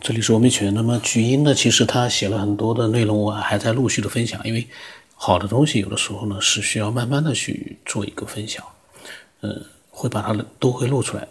这里是欧美犬。那么菊英呢，其实他写了很多的内容，我还在陆续的分享。因为好的东西有的时候呢是需要慢慢的去做一个分享，嗯，会把它都会露出来。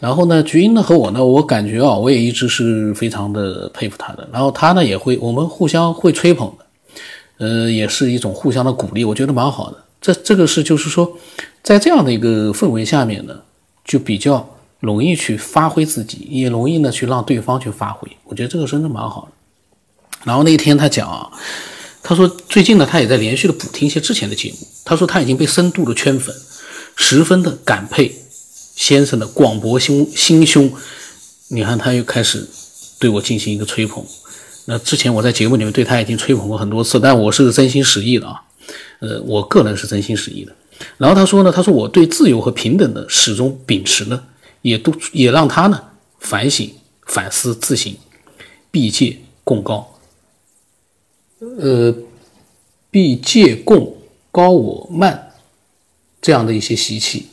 然后呢，菊英呢和我呢，我感觉啊，我也一直是非常的佩服他的。然后他呢也会，我们互相会吹捧的，呃，也是一种互相的鼓励，我觉得蛮好的。这这个是就是说，在这样的一个氛围下面呢，就比较。容易去发挥自己，也容易呢去让对方去发挥。我觉得这个真的蛮好的。然后那一天他讲啊，他说最近呢他也在连续的补听一些之前的节目。他说他已经被深度的圈粉，十分的感佩先生的广博心心胸。你看他又开始对我进行一个吹捧。那之前我在节目里面对他已经吹捧过很多次，但我是真心实意的啊。呃，我个人是真心实意的。然后他说呢，他说我对自由和平等的始终秉持呢。也都也让他呢反省、反思、自省，避戒共高。呃，避戒共高我慢这样的一些习气，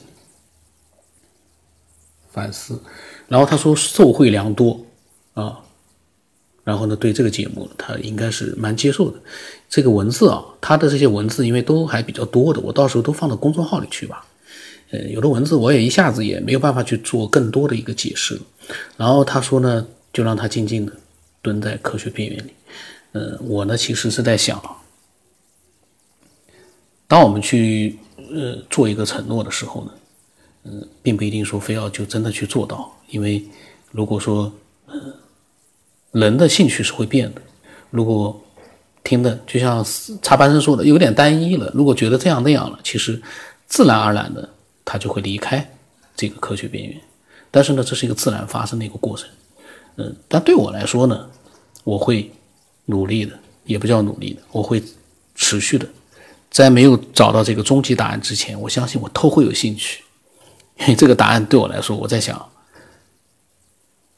反思。然后他说受惠良多啊，然后呢对这个节目他应该是蛮接受的。这个文字啊，他的这些文字因为都还比较多的，我到时候都放到公众号里去吧。呃，有的文字我也一下子也没有办法去做更多的一个解释了。然后他说呢，就让他静静的蹲在科学边缘里。呃，我呢其实是在想，当我们去呃做一个承诺的时候呢，嗯，并不一定说非要就真的去做到，因为如果说呃人的兴趣是会变的，如果听的就像插班生说的有点单一了，如果觉得这样那样了，其实自然而然的。他就会离开这个科学边缘，但是呢，这是一个自然发生的一个过程，嗯，但对我来说呢，我会努力的，也不叫努力的，我会持续的，在没有找到这个终极答案之前，我相信我都会有兴趣，因 为这个答案对我来说，我在想，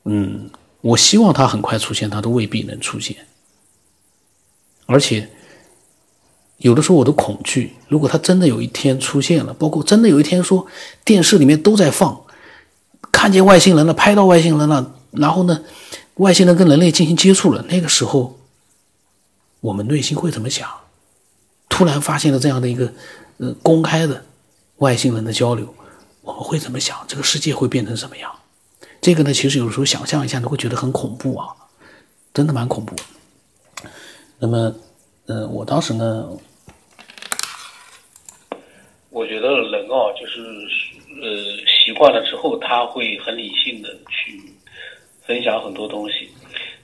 嗯，我希望它很快出现，它都未必能出现，而且。有的时候我都恐惧，如果他真的有一天出现了，包括真的有一天说电视里面都在放，看见外星人了，拍到外星人了，然后呢，外星人跟人类进行接触了，那个时候我们内心会怎么想？突然发现了这样的一个呃公开的外星人的交流，我们会怎么想？这个世界会变成什么样？这个呢，其实有时候想象一下都会觉得很恐怖啊，真的蛮恐怖。那么，呃，我当时呢。我觉得人啊，就是呃习惯了之后，他会很理性的去分享很多东西。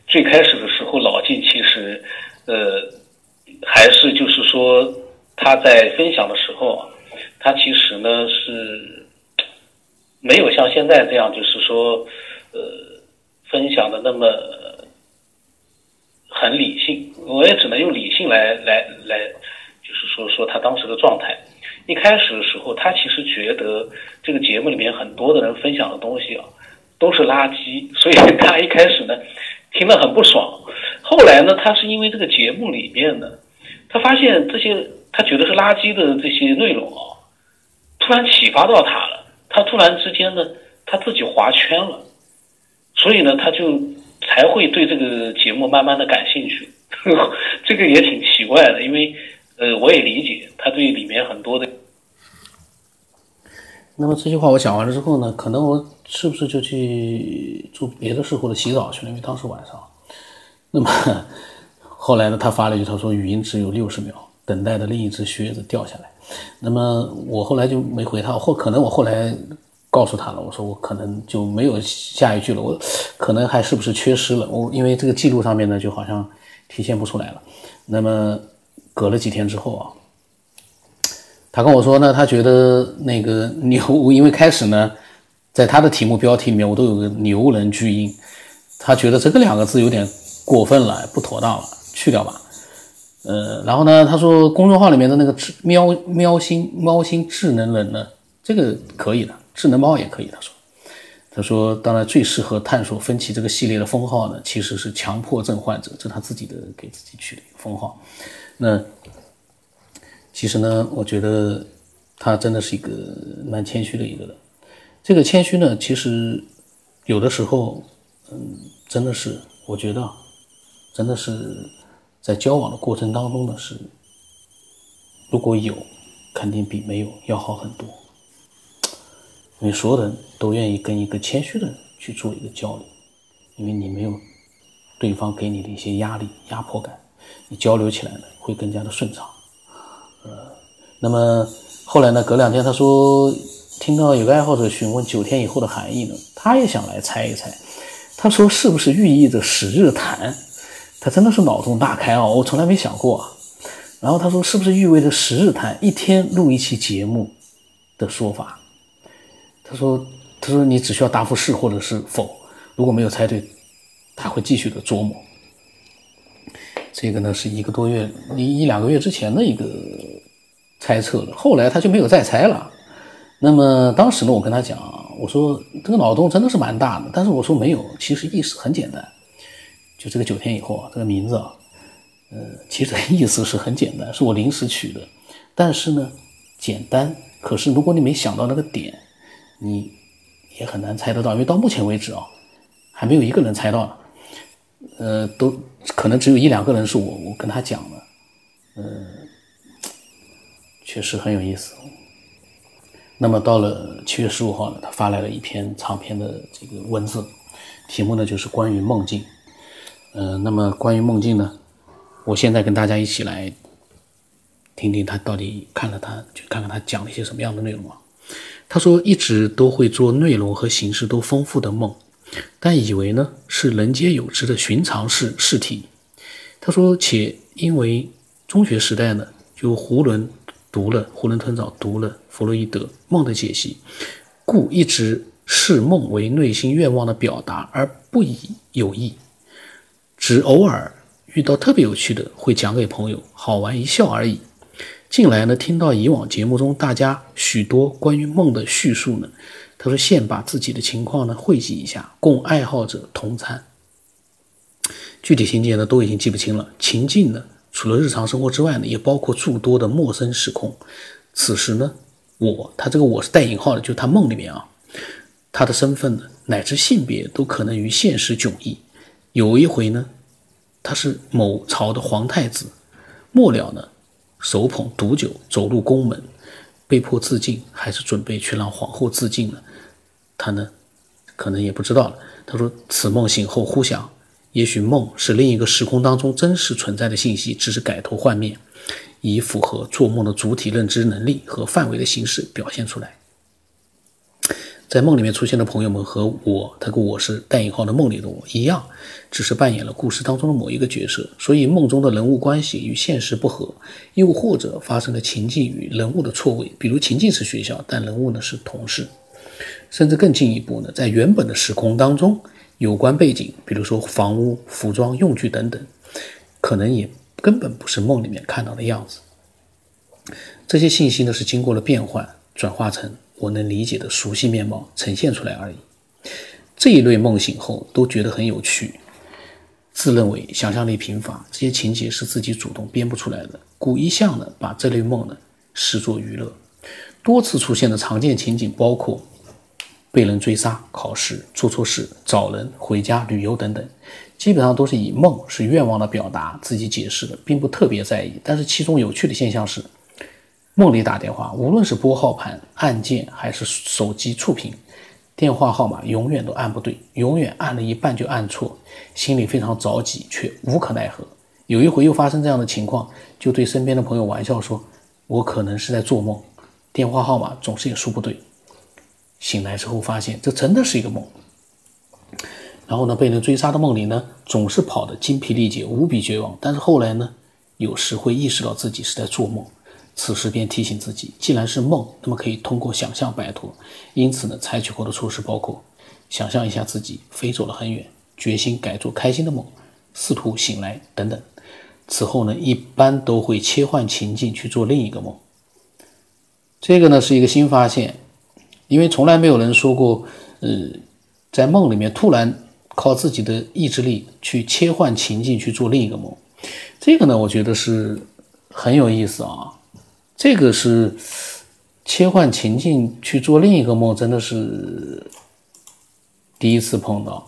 最开始的时候，老晋其实呃还是就是说他在分享的时候，他其实呢是没有像现在这样，就是说呃分享的那么很理性。我也只能用理性来来来，就是说说他当时的状态。一开始的时候，他其实觉得这个节目里面很多的人分享的东西啊，都是垃圾，所以 他一开始呢听得很不爽。后来呢，他是因为这个节目里面呢，他发现这些他觉得是垃圾的这些内容啊，突然启发到他了，他突然之间呢，他自己划圈了，所以呢，他就才会对这个节目慢慢的感兴趣。这个也挺奇怪的，因为。呃，我也理解他对里面很多的。那么这句话我讲完了之后呢，可能我是不是就去做别的事或者洗澡去了？因为当时晚上。那么后来呢，他发了一句，他说语音只有六十秒，等待的另一只靴子掉下来。那么我后来就没回他，或可能我后来告诉他了，我说我可能就没有下一句了，我可能还是不是缺失了？我因为这个记录上面呢，就好像体现不出来了。那么。隔了几天之后啊，他跟我说呢，他觉得那个牛，因为开始呢，在他的题目标题里面我都有个牛人巨婴，他觉得这个两个字有点过分了，不妥当了，去掉吧。呃，然后呢，他说公众号里面的那个智喵喵星猫星智能人呢，这个可以的，智能猫也可以。他说，他说当然最适合探索分歧这个系列的封号呢，其实是强迫症患者，这是他自己的给自己取的一个封号。那其实呢，我觉得他真的是一个蛮谦虚的一个人。这个谦虚呢，其实有的时候，嗯，真的是我觉得真的是在交往的过程当中呢，是如果有，肯定比没有要好很多。因为所有人都愿意跟一个谦虚的人去做一个交流，因为你没有对方给你的一些压力、压迫感，你交流起来呢会更加的顺畅。呃，那么后来呢，隔两天他说听到有个爱好者询问九天以后的含义呢，他也想来猜一猜。他说是不是寓意着十日谈？他真的是脑洞大开啊！我从来没想过。然后他说是不是意味着十日谈一天录一期节目的说法？他说：“他说你只需要答复是或者是否，如果没有猜对，他会继续的琢磨。这个呢是一个多月一一两个月之前的一个猜测了，后来他就没有再猜了。那么当时呢，我跟他讲，我说这个脑洞真的是蛮大的，但是我说没有，其实意思很简单，就这个九天以后啊，这个名字啊，呃，其实意思是很简单，是我临时取的，但是呢，简单，可是如果你没想到那个点。”你也很难猜得到，因为到目前为止啊，还没有一个人猜到呢。呃，都可能只有一两个人是我我跟他讲的，嗯，确实很有意思。那么到了七月十五号呢，他发来了一篇长篇的这个文字，题目呢就是关于梦境。嗯，那么关于梦境呢，我现在跟大家一起来听听他到底看了他，去看看他讲了一些什么样的内容啊。他说：“一直都会做内容和形式都丰富的梦，但以为呢是人皆有之的寻常事事体。”他说：“且因为中学时代呢，就囫囵读了囫囵吞枣读了弗洛伊德梦的解析，故一直视梦为内心愿望的表达，而不以有意。只偶尔遇到特别有趣的，会讲给朋友好玩一笑而已。”近来呢，听到以往节目中大家许多关于梦的叙述呢，他说现把自己的情况呢汇集一下，供爱好者同参。具体情节呢都已经记不清了，情境呢除了日常生活之外呢，也包括诸多的陌生时空。此时呢，我他这个我是带引号的，就他梦里面啊，他的身份呢乃至性别都可能与现实迥异。有一回呢，他是某朝的皇太子，末了呢。手捧毒酒走入宫门，被迫自尽，还是准备去让皇后自尽呢？他呢，可能也不知道了。他说：“此梦醒后忽想，也许梦是另一个时空当中真实存在的信息，只是改头换面，以符合做梦的主体认知能力和范围的形式表现出来。”在梦里面出现的朋友们和我，他跟我是带引号的梦里的我一样，只是扮演了故事当中的某一个角色，所以梦中的人物关系与现实不合，又或者发生了情境与人物的错位，比如情境是学校，但人物呢是同事，甚至更进一步呢，在原本的时空当中，有关背景，比如说房屋、服装、用具等等，可能也根本不是梦里面看到的样子。这些信息呢是经过了变换，转化成。我能理解的熟悉面貌呈现出来而已。这一类梦醒后都觉得很有趣，自认为想象力贫乏，这些情节是自己主动编不出来的，故一向呢把这类梦呢视作娱乐。多次出现的常见情景包括被人追杀、考试、做错事、找人、回家、旅游等等，基本上都是以梦是愿望的表达自己解释的，并不特别在意。但是其中有趣的现象是。梦里打电话，无论是拨号盘按键还是手机触屏，电话号码永远都按不对，永远按了一半就按错，心里非常着急，却无可奈何。有一回又发生这样的情况，就对身边的朋友玩笑说：“我可能是在做梦，电话号码总是也输不对。”醒来之后发现这真的是一个梦。然后呢，被人追杀的梦里呢，总是跑得精疲力竭，无比绝望。但是后来呢，有时会意识到自己是在做梦。此时便提醒自己，既然是梦，那么可以通过想象摆脱。因此呢，采取过的措施包括：想象一下自己飞走了很远，决心改做开心的梦，试图醒来等等。此后呢，一般都会切换情境去做另一个梦。这个呢是一个新发现，因为从来没有人说过，呃，在梦里面突然靠自己的意志力去切换情境去做另一个梦。这个呢，我觉得是很有意思啊。这个是切换情境去做另一个梦，真的是第一次碰到。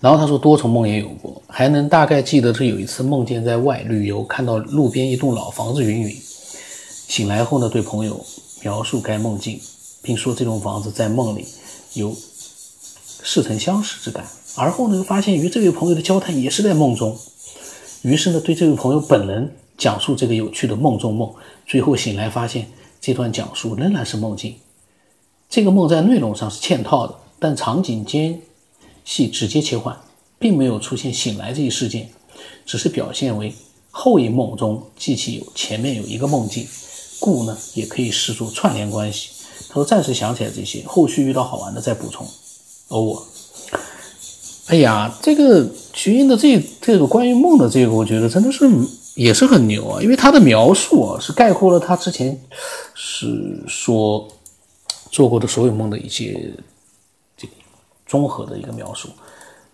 然后他说多重梦也有过，还能大概记得是有一次梦见在外旅游，看到路边一栋老房子云云。醒来后呢，对朋友描述该梦境，并说这栋房子在梦里有似曾相识之感。而后呢，又发现与这位朋友的交谈也是在梦中。于是呢，对这位朋友本人讲述这个有趣的梦中梦。最后醒来发现这段讲述仍然是梦境。这个梦在内容上是嵌套的，但场景间系直接切换，并没有出现醒来这一事件，只是表现为后一梦中记起有前面有一个梦境，故呢也可以视作串联关系。他说暂时想起来这些，后续遇到好玩的再补充。哦。哎呀，这个徐英的这这个关于梦的这个，我觉得真的是也是很牛啊，因为他的描述啊是概括了他之前是说做过的所有梦的一些这个综合的一个描述，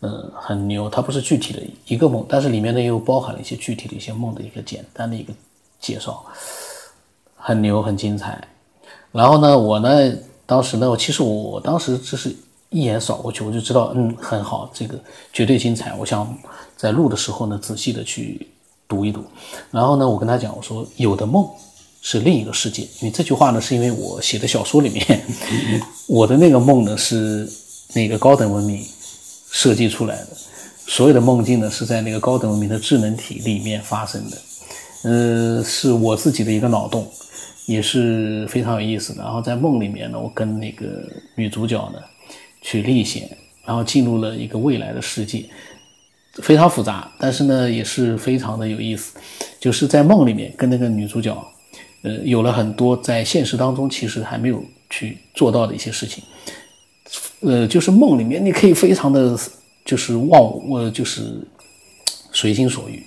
嗯，很牛。它不是具体的一个梦，但是里面呢又包含了一些具体的一些梦的一个简单的一个介绍，很牛，很精彩。然后呢，我呢当时呢，其实我当时只是。一眼扫过去，我就知道，嗯，很好，这个绝对精彩。我想在录的时候呢，仔细的去读一读。然后呢，我跟他讲，我说有的梦是另一个世界。因为这句话呢，是因为我写的小说里面，我的那个梦呢是那个高等文明设计出来的，所有的梦境呢是在那个高等文明的智能体里面发生的。呃，是我自己的一个脑洞，也是非常有意思的。然后在梦里面呢，我跟那个女主角呢。去历险，然后进入了一个未来的世界，非常复杂，但是呢也是非常的有意思。就是在梦里面跟那个女主角，呃，有了很多在现实当中其实还没有去做到的一些事情。呃，就是梦里面你可以非常的，就是忘我就是随心所欲，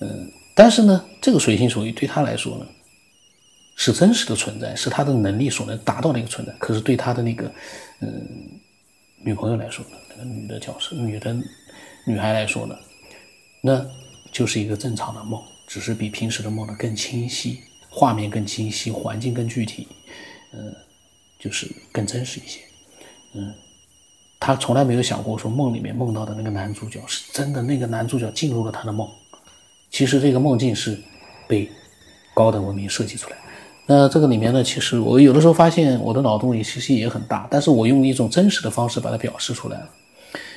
嗯，但是呢，这个随心所欲对他来说呢是真实的存在，是他的能力所能达到的一个存在。可是对他的那个，嗯。女朋友来说，那个女的角色，女的女孩来说呢，那就是一个正常的梦，只是比平时的梦呢更清晰，画面更清晰，环境更具体，嗯，就是更真实一些。嗯，他从来没有想过说梦里面梦到的那个男主角是真的，那个男主角进入了他的梦。其实这个梦境是被高等文明设计出来。那这个里面呢，其实我有的时候发现我的脑洞也其实也很大，但是我用一种真实的方式把它表示出来了。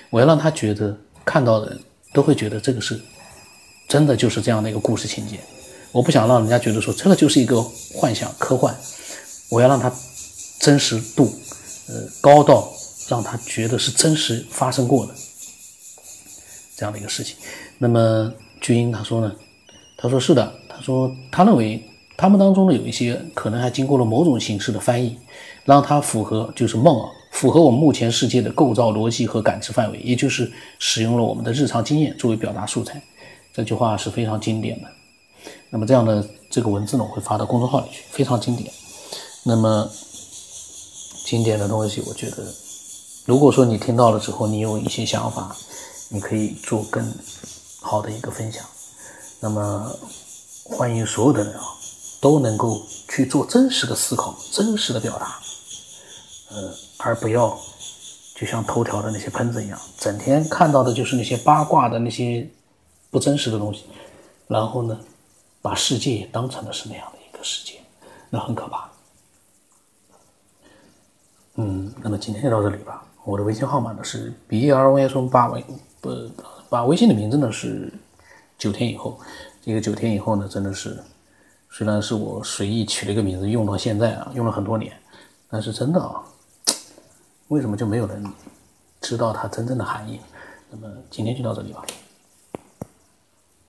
我要让他觉得看到的人都会觉得这个是真的，就是这样的一个故事情节。我不想让人家觉得说这个就是一个幻想科幻，我要让他真实度呃高到让他觉得是真实发生过的这样的一个事情。那么巨婴他说呢，他说是的，他说他认为。他们当中呢，有一些可能还经过了某种形式的翻译，让它符合就是梦啊，符合我们目前世界的构造逻辑和感知范围，也就是使用了我们的日常经验作为表达素材。这句话是非常经典的。那么这样的这个文字呢，我会发到公众号里去，非常经典。那么经典的东西，我觉得，如果说你听到了之后，你有一些想法，你可以做更好的一个分享。那么欢迎所有的人啊。都能够去做真实的思考、真实的表达，呃，而不要就像头条的那些喷子一样，整天看到的就是那些八卦的那些不真实的东西，然后呢，把世界当成了是那样的一个世界，那很可怕。嗯，那么今天就到这里吧。我的微信号码呢是 b r y s 八微，不，把微信的名字呢是九天以后，这个九天以后呢真的是。虽然是我随意取了一个名字，用到现在啊，用了很多年，但是真的啊，为什么就没有人知道它真正的含义？那么今天就到这里吧。